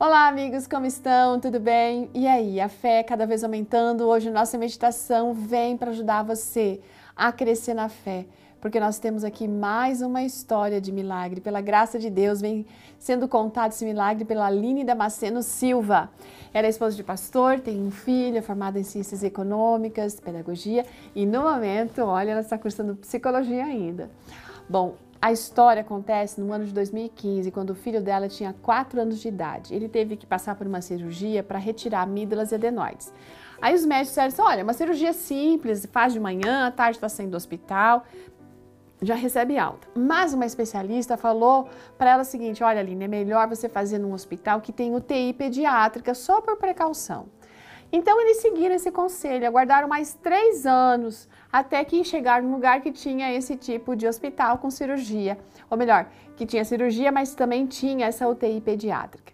Olá, amigos, como estão? Tudo bem? E aí, a fé cada vez aumentando. Hoje, nossa meditação vem para ajudar você a crescer na fé, porque nós temos aqui mais uma história de milagre. Pela graça de Deus, vem sendo contado esse milagre pela Aline Damasceno Silva. Ela é esposa de pastor, tem um filho, é formada em ciências econômicas, pedagogia e, no momento, olha, ela está cursando psicologia ainda. Bom, a história acontece no ano de 2015, quando o filho dela tinha 4 anos de idade. Ele teve que passar por uma cirurgia para retirar amígdalas e adenoides. Aí os médicos disseram assim, olha, uma cirurgia simples, faz de manhã, à tarde está saindo do hospital, já recebe alta. Mas uma especialista falou para ela o seguinte, olha Aline, é melhor você fazer num hospital que tem UTI pediátrica, só por precaução. Então eles seguiram esse conselho, aguardaram mais três anos até que chegaram num lugar que tinha esse tipo de hospital com cirurgia, ou melhor, que tinha cirurgia, mas também tinha essa UTI pediátrica.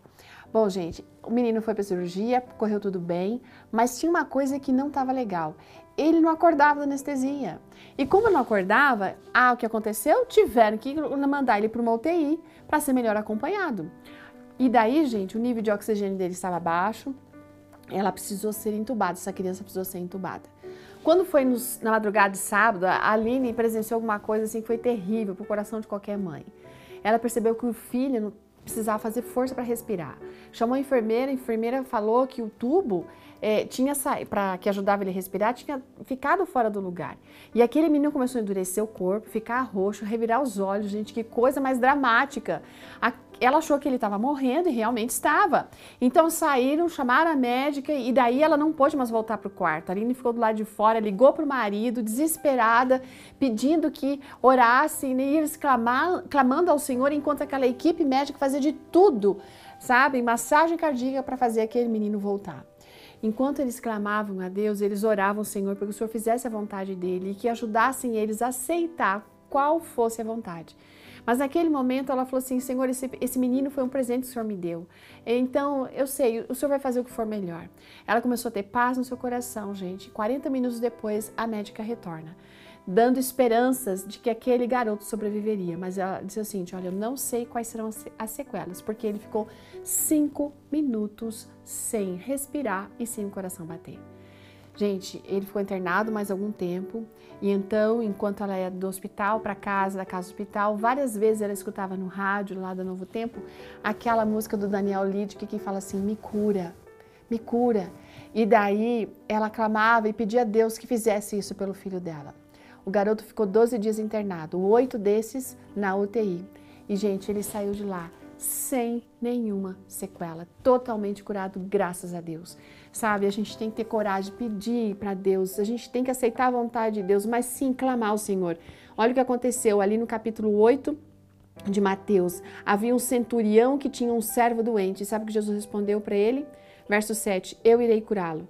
Bom, gente, o menino foi para cirurgia, correu tudo bem, mas tinha uma coisa que não estava legal. Ele não acordava da anestesia. E como não acordava, ah, o que aconteceu? Tiveram que mandar ele para uma UTI para ser melhor acompanhado. E daí, gente, o nível de oxigênio dele estava baixo, ela precisou ser entubada, essa criança precisou ser entubada. Quando foi nos, na madrugada de sábado, a Aline presenciou alguma coisa assim que foi terrível para o coração de qualquer mãe. Ela percebeu que o filho precisava fazer força para respirar. Chamou a enfermeira, a enfermeira falou que o tubo é, tinha para que ajudava ele a respirar tinha ficado fora do lugar. E aquele menino começou a endurecer o corpo, ficar roxo, revirar os olhos, gente, que coisa mais dramática. A, ela achou que ele estava morrendo e realmente estava. Então saíram, chamaram a médica e daí ela não pôde mais voltar para o quarto. A Aline ficou do lado de fora, ligou para o marido, desesperada, pedindo que orassem e eles clamando ao Senhor enquanto aquela equipe médica fazia de tudo, sabe? Massagem cardíaca para fazer aquele menino voltar. Enquanto eles clamavam a Deus, eles oravam ao Senhor para que o Senhor fizesse a vontade dele e que ajudassem eles a aceitar qual fosse a vontade. Mas naquele momento ela falou assim: Senhor, esse, esse menino foi um presente que o Senhor me deu. Então eu sei, o Senhor vai fazer o que for melhor. Ela começou a ter paz no seu coração, gente. 40 minutos depois, a médica retorna dando esperanças de que aquele garoto sobreviveria. Mas ela disse assim: Olha, eu não sei quais serão as sequelas, porque ele ficou cinco minutos sem respirar e sem o coração bater. Gente, ele ficou internado mais algum tempo e então, enquanto ela ia do hospital para casa, da casa do hospital, várias vezes ela escutava no rádio lá da Novo Tempo aquela música do Daniel Lidick que fala assim: me cura, me cura. E daí ela clamava e pedia a Deus que fizesse isso pelo filho dela. O garoto ficou 12 dias internado, oito desses na UTI. E, gente, ele saiu de lá sem nenhuma sequela, totalmente curado, graças a Deus. Sabe, a gente tem que ter coragem de pedir para Deus, a gente tem que aceitar a vontade de Deus, mas sim clamar ao Senhor. Olha o que aconteceu ali no capítulo 8 de Mateus. Havia um centurião que tinha um servo doente. Sabe o que Jesus respondeu para ele? Verso 7: Eu irei curá-lo.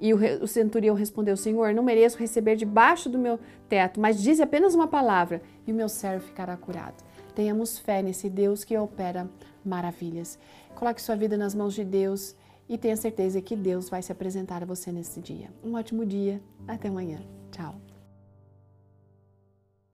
E o, centurião respondeu: Senhor, não mereço receber debaixo do meu teto, mas dize apenas uma palavra e o meu servo ficará curado. Tenhamos fé nesse Deus que opera maravilhas. Coloque sua vida nas mãos de Deus e tenha certeza que Deus vai se apresentar a você nesse dia. Um ótimo dia. Até amanhã. Tchau.